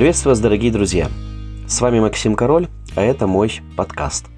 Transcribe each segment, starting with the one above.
Приветствую вас, дорогие друзья! С вами Максим Король, а это мой подкаст.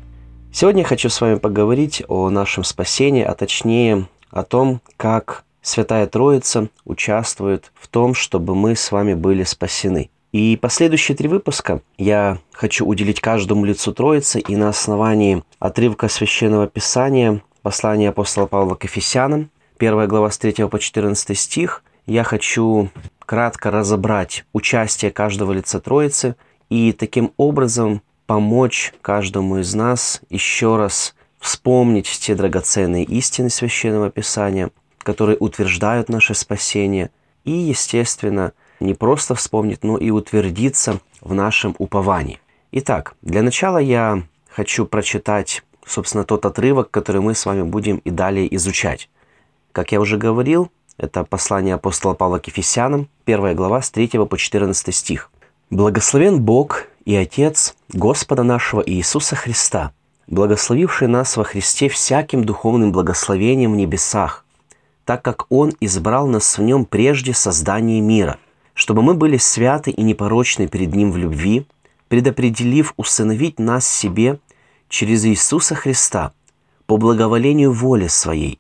Сегодня я хочу с вами поговорить о нашем спасении, а точнее о том, как Святая Троица участвует в том, чтобы мы с вами были спасены. И последующие три выпуска я хочу уделить каждому лицу Троицы и на основании отрывка Священного Писания, послания апостола Павла к Ефесянам, 1 глава с 3 по 14 стих, я хочу кратко разобрать участие каждого лица Троицы и таким образом помочь каждому из нас еще раз вспомнить те драгоценные истины Священного Писания, которые утверждают наше спасение, и, естественно, не просто вспомнить, но и утвердиться в нашем уповании. Итак, для начала я хочу прочитать, собственно, тот отрывок, который мы с вами будем и далее изучать. Как я уже говорил, это послание апостола Павла к Ефесянам, 1 глава с 3 по 14 стих. «Благословен Бог и Отец Господа нашего Иисуса Христа, благословивший нас во Христе всяким духовным благословением в небесах, так как Он избрал нас в Нем прежде создания мира, чтобы мы были святы и непорочны перед Ним в любви, предопределив усыновить нас себе через Иисуса Христа по благоволению воли Своей,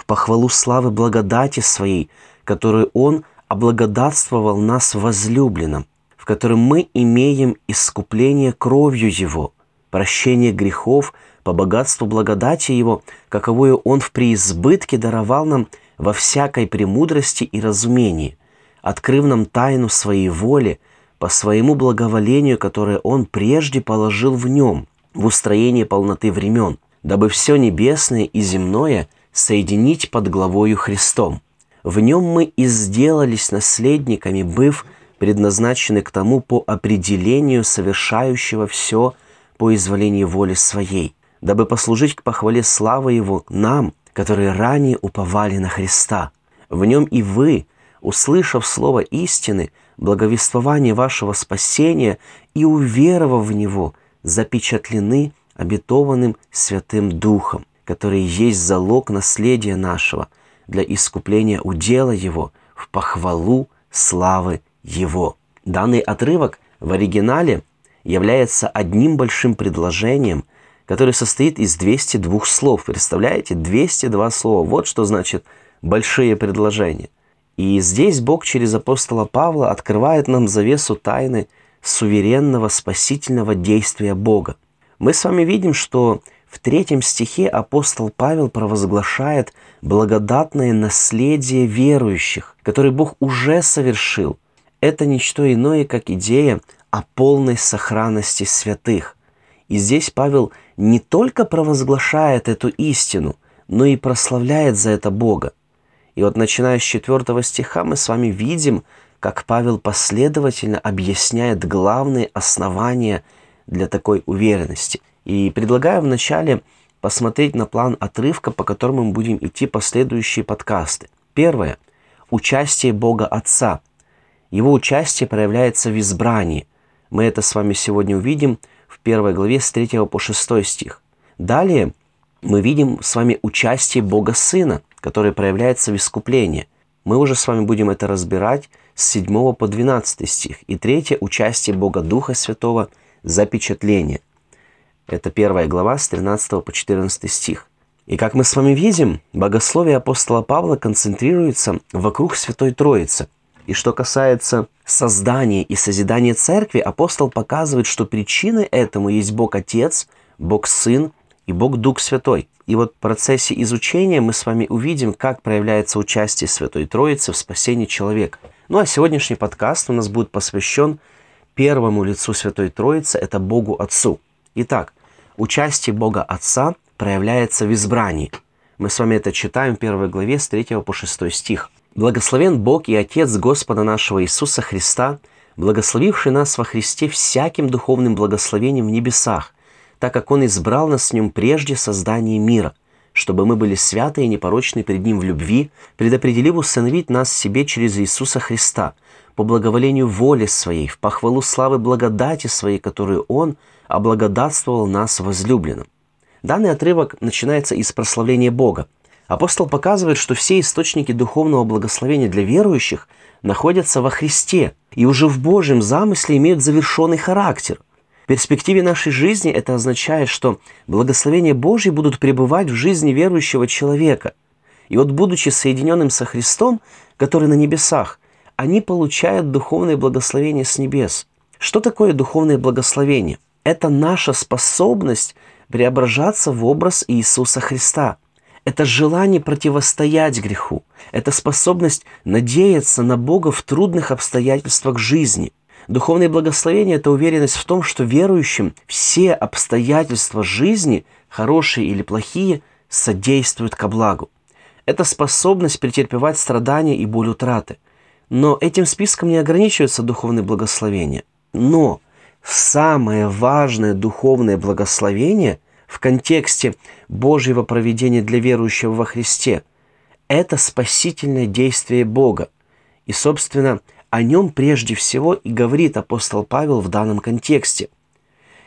в похвалу славы благодати Своей, которую Он облагодатствовал нас возлюбленным, в котором мы имеем искупление кровью Его, прощение грехов по богатству благодати Его, каковую Он в преизбытке даровал нам во всякой премудрости и разумении, открыв нам тайну Своей воли по Своему благоволению, которое Он прежде положил в Нем, в устроении полноты времен, дабы все небесное и земное – соединить под главою Христом. В нем мы и сделались наследниками, быв предназначены к тому по определению совершающего все по изволению воли своей, дабы послужить к похвале славы Его нам, которые ранее уповали на Христа. В нем и вы, услышав слово истины, благовествование вашего спасения и уверовав в него, запечатлены обетованным Святым Духом, который есть залог наследия нашего для искупления удела Его в похвалу славы Его. Данный отрывок в оригинале является одним большим предложением, которое состоит из 202 слов. Представляете? 202 слова. Вот что значит большие предложения. И здесь Бог через апостола Павла открывает нам завесу тайны суверенного спасительного действия Бога. Мы с вами видим, что в третьем стихе апостол Павел провозглашает благодатное наследие верующих, которое Бог уже совершил. Это ничто иное, как идея о полной сохранности святых. И здесь Павел не только провозглашает эту истину, но и прославляет за это Бога. И вот начиная с четвертого стиха мы с вами видим, как Павел последовательно объясняет главные основания для такой уверенности – и предлагаю вначале посмотреть на план отрывка, по которому мы будем идти последующие подкасты. Первое. Участие Бога Отца. Его участие проявляется в избрании. Мы это с вами сегодня увидим в первой главе с 3 по 6 стих. Далее мы видим с вами участие Бога Сына, которое проявляется в искуплении. Мы уже с вами будем это разбирать с 7 по 12 стих. И третье – участие Бога Духа Святого – запечатление – это первая глава с 13 по 14 стих. И как мы с вами видим, богословие апостола Павла концентрируется вокруг Святой Троицы. И что касается создания и созидания церкви, апостол показывает, что причиной этому есть Бог Отец, Бог Сын и Бог Дух Святой. И вот в процессе изучения мы с вами увидим, как проявляется участие Святой Троицы в спасении человека. Ну а сегодняшний подкаст у нас будет посвящен первому лицу Святой Троицы, это Богу Отцу. Итак, Участие Бога Отца проявляется в избрании. Мы с вами это читаем в первой главе с 3 по 6 стих. «Благословен Бог и Отец Господа нашего Иисуса Христа, благословивший нас во Христе всяким духовным благословением в небесах, так как Он избрал нас с Ним прежде создания мира, чтобы мы были святы и непорочны перед Ним в любви, предопределив усыновить нас себе через Иисуса Христа, по благоволению воли Своей, в похвалу славы благодати Своей, которую Он – облагодатствовал нас возлюбленным. Данный отрывок начинается из прославления Бога. Апостол показывает, что все источники духовного благословения для верующих находятся во Христе и уже в Божьем замысле имеют завершенный характер. Перспективе нашей жизни это означает, что благословения Божьи будут пребывать в жизни верующего человека. И вот будучи соединенным со Христом, который на небесах, они получают духовное благословение с небес. Что такое духовное благословение? Это наша способность преображаться в образ Иисуса Христа. Это желание противостоять греху. Это способность надеяться на Бога в трудных обстоятельствах жизни. Духовное благословение – это уверенность в том, что верующим все обстоятельства жизни, хорошие или плохие, содействуют ко благу. Это способность претерпевать страдания и боль утраты – но этим списком не ограничивается духовное благословение. Но самое важное духовное благословение в контексте Божьего проведения для верующего во Христе – это спасительное действие Бога. И, собственно, о нем прежде всего и говорит апостол Павел в данном контексте.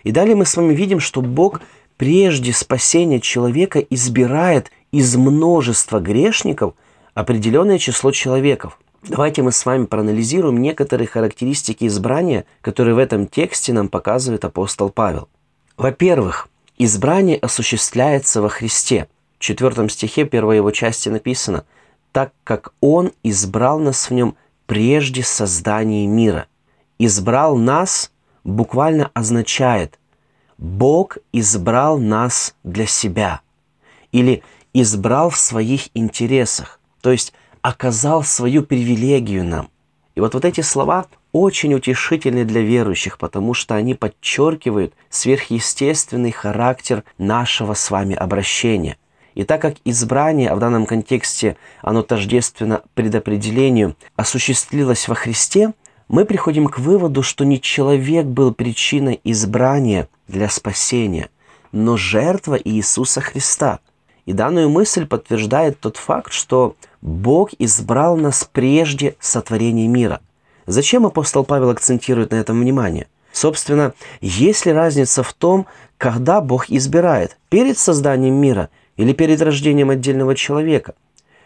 И далее мы с вами видим, что Бог прежде спасения человека избирает из множества грешников определенное число человеков. Давайте мы с вами проанализируем некоторые характеристики избрания, которые в этом тексте нам показывает апостол Павел. Во-первых, избрание осуществляется во Христе. В четвертом стихе первой его части написано «Так как Он избрал нас в Нем прежде создания мира». «Избрал нас» буквально означает «Бог избрал нас для себя» или «избрал в своих интересах». То есть оказал свою привилегию нам. И вот, вот эти слова очень утешительны для верующих, потому что они подчеркивают сверхъестественный характер нашего с вами обращения. И так как избрание, а в данном контексте оно тождественно предопределению, осуществилось во Христе, мы приходим к выводу, что не человек был причиной избрания для спасения, но жертва Иисуса Христа – и данную мысль подтверждает тот факт, что Бог избрал нас прежде сотворения мира. Зачем апостол Павел акцентирует на этом внимание? Собственно, есть ли разница в том, когда Бог избирает? Перед созданием мира или перед рождением отдельного человека?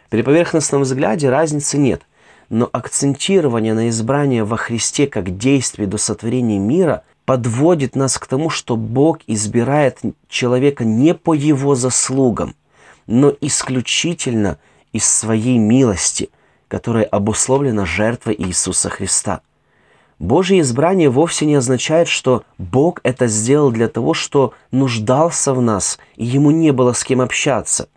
При поверхностном взгляде разницы нет. Но акцентирование на избрание во Христе как действие до сотворения мира подводит нас к тому, что Бог избирает человека не по его заслугам – но исключительно из своей милости, которая обусловлена жертвой Иисуса Христа. Божье избрание вовсе не означает, что Бог это сделал для того, что нуждался в нас, и ему не было с кем общаться.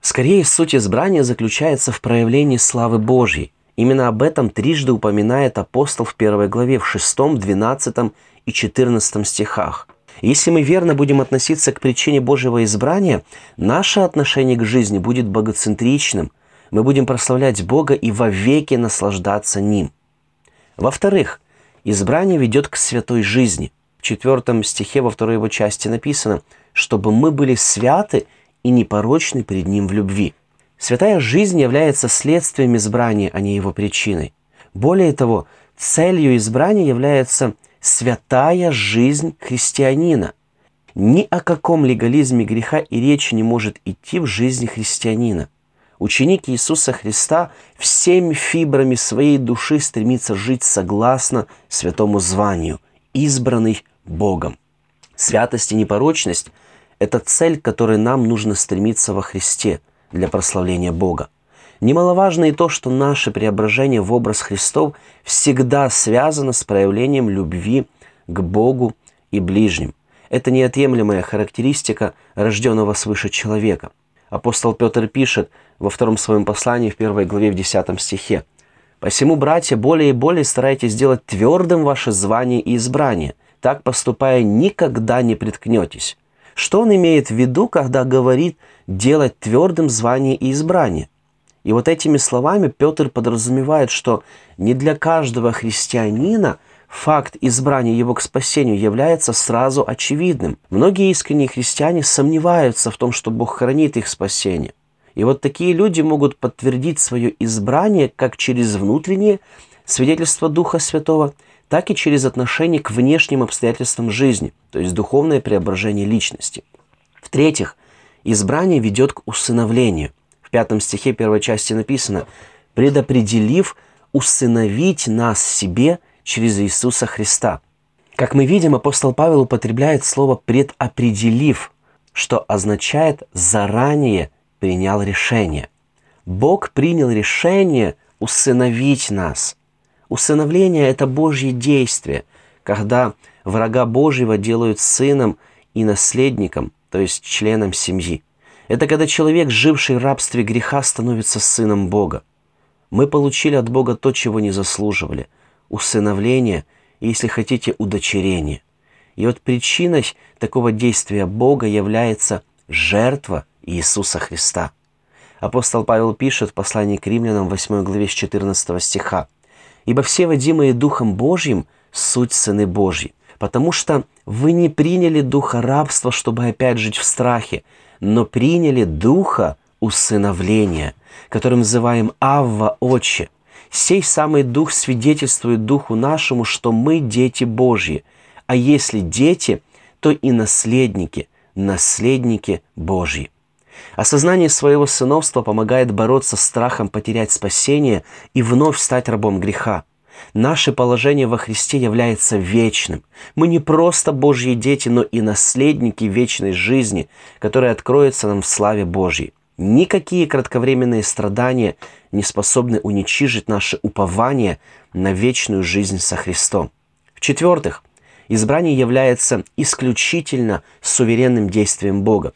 Скорее, суть избрания заключается в проявлении славы Божьей. Именно об этом трижды упоминает апостол в первой главе, в 6, 12 и 14 стихах. Если мы верно будем относиться к причине Божьего избрания, наше отношение к жизни будет богоцентричным. Мы будем прославлять Бога и вовеки наслаждаться Ним. Во-вторых, избрание ведет к святой жизни. В четвертом стихе во второй его части написано, чтобы мы были святы и непорочны пред Ним в любви. Святая жизнь является следствием избрания, а не его причиной. Более того, целью избрания является святая жизнь христианина. Ни о каком легализме греха и речи не может идти в жизни христианина. Ученик Иисуса Христа всеми фибрами своей души стремится жить согласно святому званию, избранный Богом. Святость и непорочность – это цель, к которой нам нужно стремиться во Христе для прославления Бога. Немаловажно и то, что наше преображение в образ Христов всегда связано с проявлением любви к Богу и ближним. Это неотъемлемая характеристика рожденного свыше человека. Апостол Петр пишет во втором своем послании в первой главе в десятом стихе «Посему, братья, более и более старайтесь сделать твердым ваше звание и избрание. Так поступая, никогда не приткнетесь». Что он имеет в виду, когда говорит «делать твердым звание и избрание»? И вот этими словами Петр подразумевает, что не для каждого христианина факт избрания его к спасению является сразу очевидным. Многие искренние христиане сомневаются в том, что Бог хранит их спасение. И вот такие люди могут подтвердить свое избрание как через внутреннее свидетельство Духа Святого, так и через отношение к внешним обстоятельствам жизни, то есть духовное преображение личности. В-третьих, избрание ведет к усыновлению – в пятом стихе первой части написано «предопределив усыновить нас себе через Иисуса Христа». Как мы видим, апостол Павел употребляет слово «предопределив», что означает «заранее принял решение». Бог принял решение усыновить нас. Усыновление – это Божье действие, когда врага Божьего делают сыном и наследником, то есть членом семьи. Это когда человек, живший в рабстве греха, становится сыном Бога. Мы получили от Бога то, чего не заслуживали – усыновление – если хотите, удочерение. И вот причиной такого действия Бога является жертва Иисуса Христа. Апостол Павел пишет в послании к римлянам 8 главе с 14 стиха. «Ибо все водимые Духом Божьим – суть сыны Божьи, потому что вы не приняли духа рабства, чтобы опять жить в страхе, но приняли духа усыновления, которым называем Авва Отче, Сей самый Дух свидетельствует Духу нашему, что мы дети Божьи, а если дети, то и наследники, наследники Божьи. Осознание своего сыновства помогает бороться с страхом потерять спасение и вновь стать рабом греха. Наше положение во Христе является вечным. Мы не просто Божьи дети, но и наследники вечной жизни, которая откроется нам в славе Божьей. Никакие кратковременные страдания не способны уничижить наше упование на вечную жизнь со Христом. В-четвертых, избрание является исключительно суверенным действием Бога.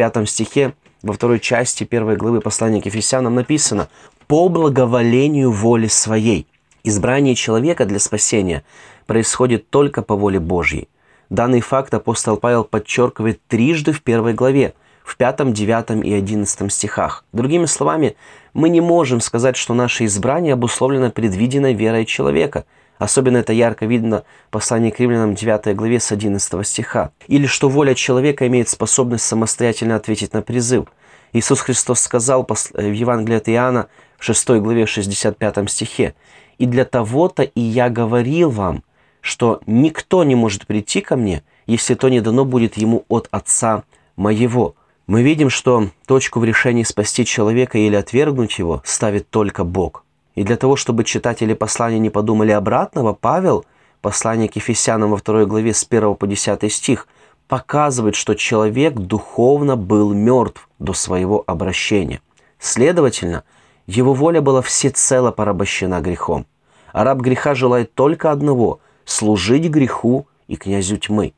Пятом стихе, во второй части первой главы послания к Ефесянам написано «по благоволению воли своей». Избрание человека для спасения происходит только по воле Божьей. Данный факт апостол Павел подчеркивает трижды в первой главе – в 5, 9 и 11 стихах. Другими словами, мы не можем сказать, что наше избрание обусловлено предвиденной верой человека. Особенно это ярко видно в послании к римлянам 9 главе с 11 стиха. Или что воля человека имеет способность самостоятельно ответить на призыв. Иисус Христос сказал в Евангелии от Иоанна в 6 главе 65 стихе, «И для того-то и я говорил вам, что никто не может прийти ко мне, если то не дано будет ему от Отца моего мы видим, что точку в решении спасти человека или отвергнуть его ставит только Бог. И для того, чтобы читатели послания не подумали обратного, Павел, послание к Ефесянам во второй главе с 1 по 10 стих, показывает, что человек духовно был мертв до своего обращения. Следовательно, его воля была всецело порабощена грехом. А раб греха желает только одного – служить греху и князю тьмы.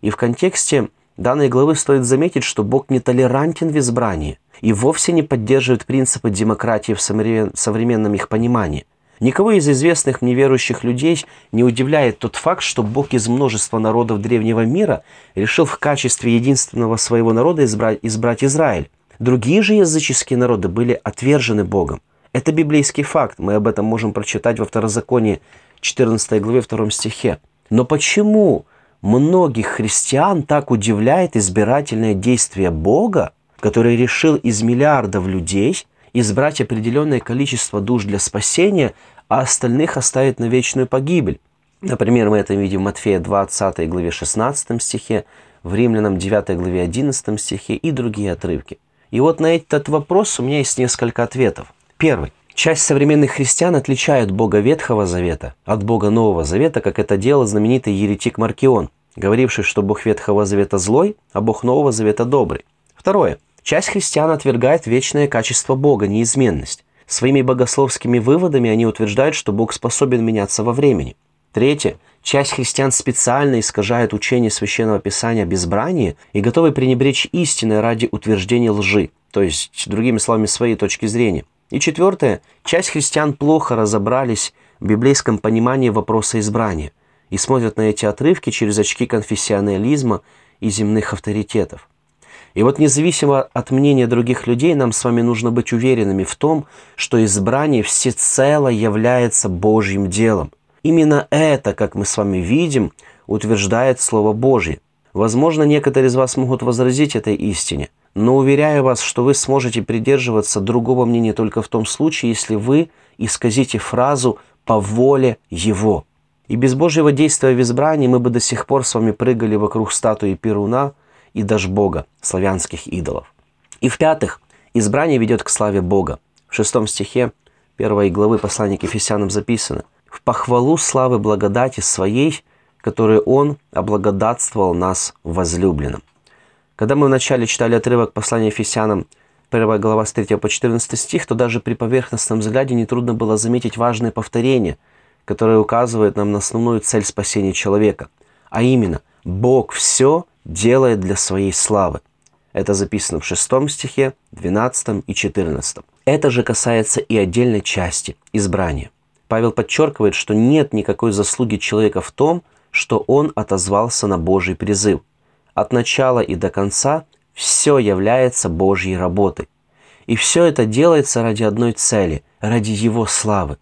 И в контексте данной главы стоит заметить, что Бог не толерантен в избрании и вовсе не поддерживает принципы демократии в современном их понимании. Никого из известных мне верующих людей не удивляет тот факт, что Бог из множества народов древнего мира решил в качестве единственного своего народа избрать, избрать Израиль. Другие же языческие народы были отвержены Богом. Это библейский факт, мы об этом можем прочитать во Второзаконии 14 главе 2 стихе. Но почему многих христиан так удивляет избирательное действие Бога, который решил из миллиардов людей избрать определенное количество душ для спасения, а остальных оставить на вечную погибель. Например, мы это видим в Матфея 20 главе 16 стихе, в Римлянам 9 главе 11 стихе и другие отрывки. И вот на этот вопрос у меня есть несколько ответов. Первый. Часть современных христиан отличает Бога Ветхого Завета от Бога Нового Завета, как это делал знаменитый еретик Маркион, говоривший, что Бог Ветхого Завета злой, а Бог Нового Завета добрый. Второе. Часть христиан отвергает вечное качество Бога, неизменность. Своими богословскими выводами они утверждают, что Бог способен меняться во времени. Третье. Часть христиан специально искажает учение Священного Писания о безбрании и готовы пренебречь истиной ради утверждения лжи, то есть, другими словами, своей точки зрения. И четвертое, часть христиан плохо разобрались в библейском понимании вопроса избрания и смотрят на эти отрывки через очки конфессионализма и земных авторитетов. И вот независимо от мнения других людей, нам с вами нужно быть уверенными в том, что избрание всецело является Божьим делом. Именно это, как мы с вами видим, утверждает Слово Божье. Возможно, некоторые из вас могут возразить этой истине – но уверяю вас, что вы сможете придерживаться другого мнения только в том случае, если вы исказите фразу «по воле Его». И без Божьего действия в избрании мы бы до сих пор с вами прыгали вокруг статуи Перуна и Дашбога, славянских идолов. И в-пятых, Избрание ведет к славе Бога. В шестом стихе первой главы послания к Ефесянам записано «В похвалу славы благодати своей, которую Он облагодатствовал нас в возлюбленном». Когда мы вначале читали отрывок послания Ефесянам, 1 глава с 3 по 14 стих, то даже при поверхностном взгляде нетрудно было заметить важные повторения, которые указывают нам на основную цель спасения человека, а именно «Бог все делает для своей славы». Это записано в 6 стихе, 12 и 14. Это же касается и отдельной части – избрания. Павел подчеркивает, что нет никакой заслуги человека в том, что он отозвался на Божий призыв. От начала и до конца все является Божьей работой. И все это делается ради одной цели – ради Его славы.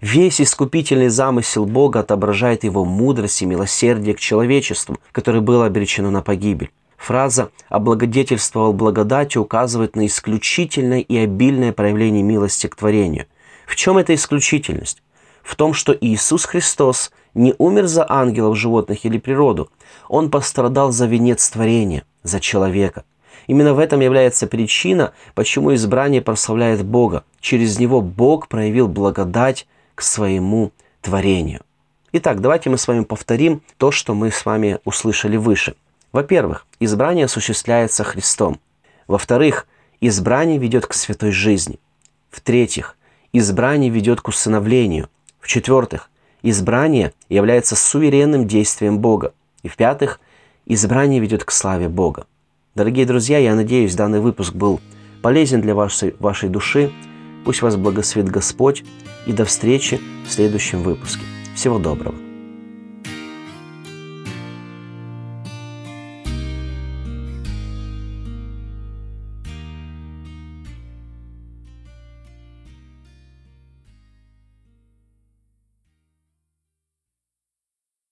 Весь искупительный замысел Бога отображает Его мудрость и милосердие к человечеству, которое было обречено на погибель. Фраза «облагодетельствовал благодатью» указывает на исключительное и обильное проявление милости к творению. В чем эта исключительность? В том, что Иисус Христос не умер за ангелов, животных или природу. Он пострадал за венец творения, за человека. Именно в этом является причина, почему избрание прославляет Бога. Через него Бог проявил благодать к своему творению. Итак, давайте мы с вами повторим то, что мы с вами услышали выше. Во-первых, избрание осуществляется Христом. Во-вторых, избрание ведет к святой жизни. В-третьих, избрание ведет к усыновлению. В-четвертых, избрание является суверенным действием Бога. И в-пятых, избрание ведет к славе Бога. Дорогие друзья, я надеюсь, данный выпуск был полезен для вашей, вашей души. Пусть вас благословит Господь. И до встречи в следующем выпуске. Всего доброго.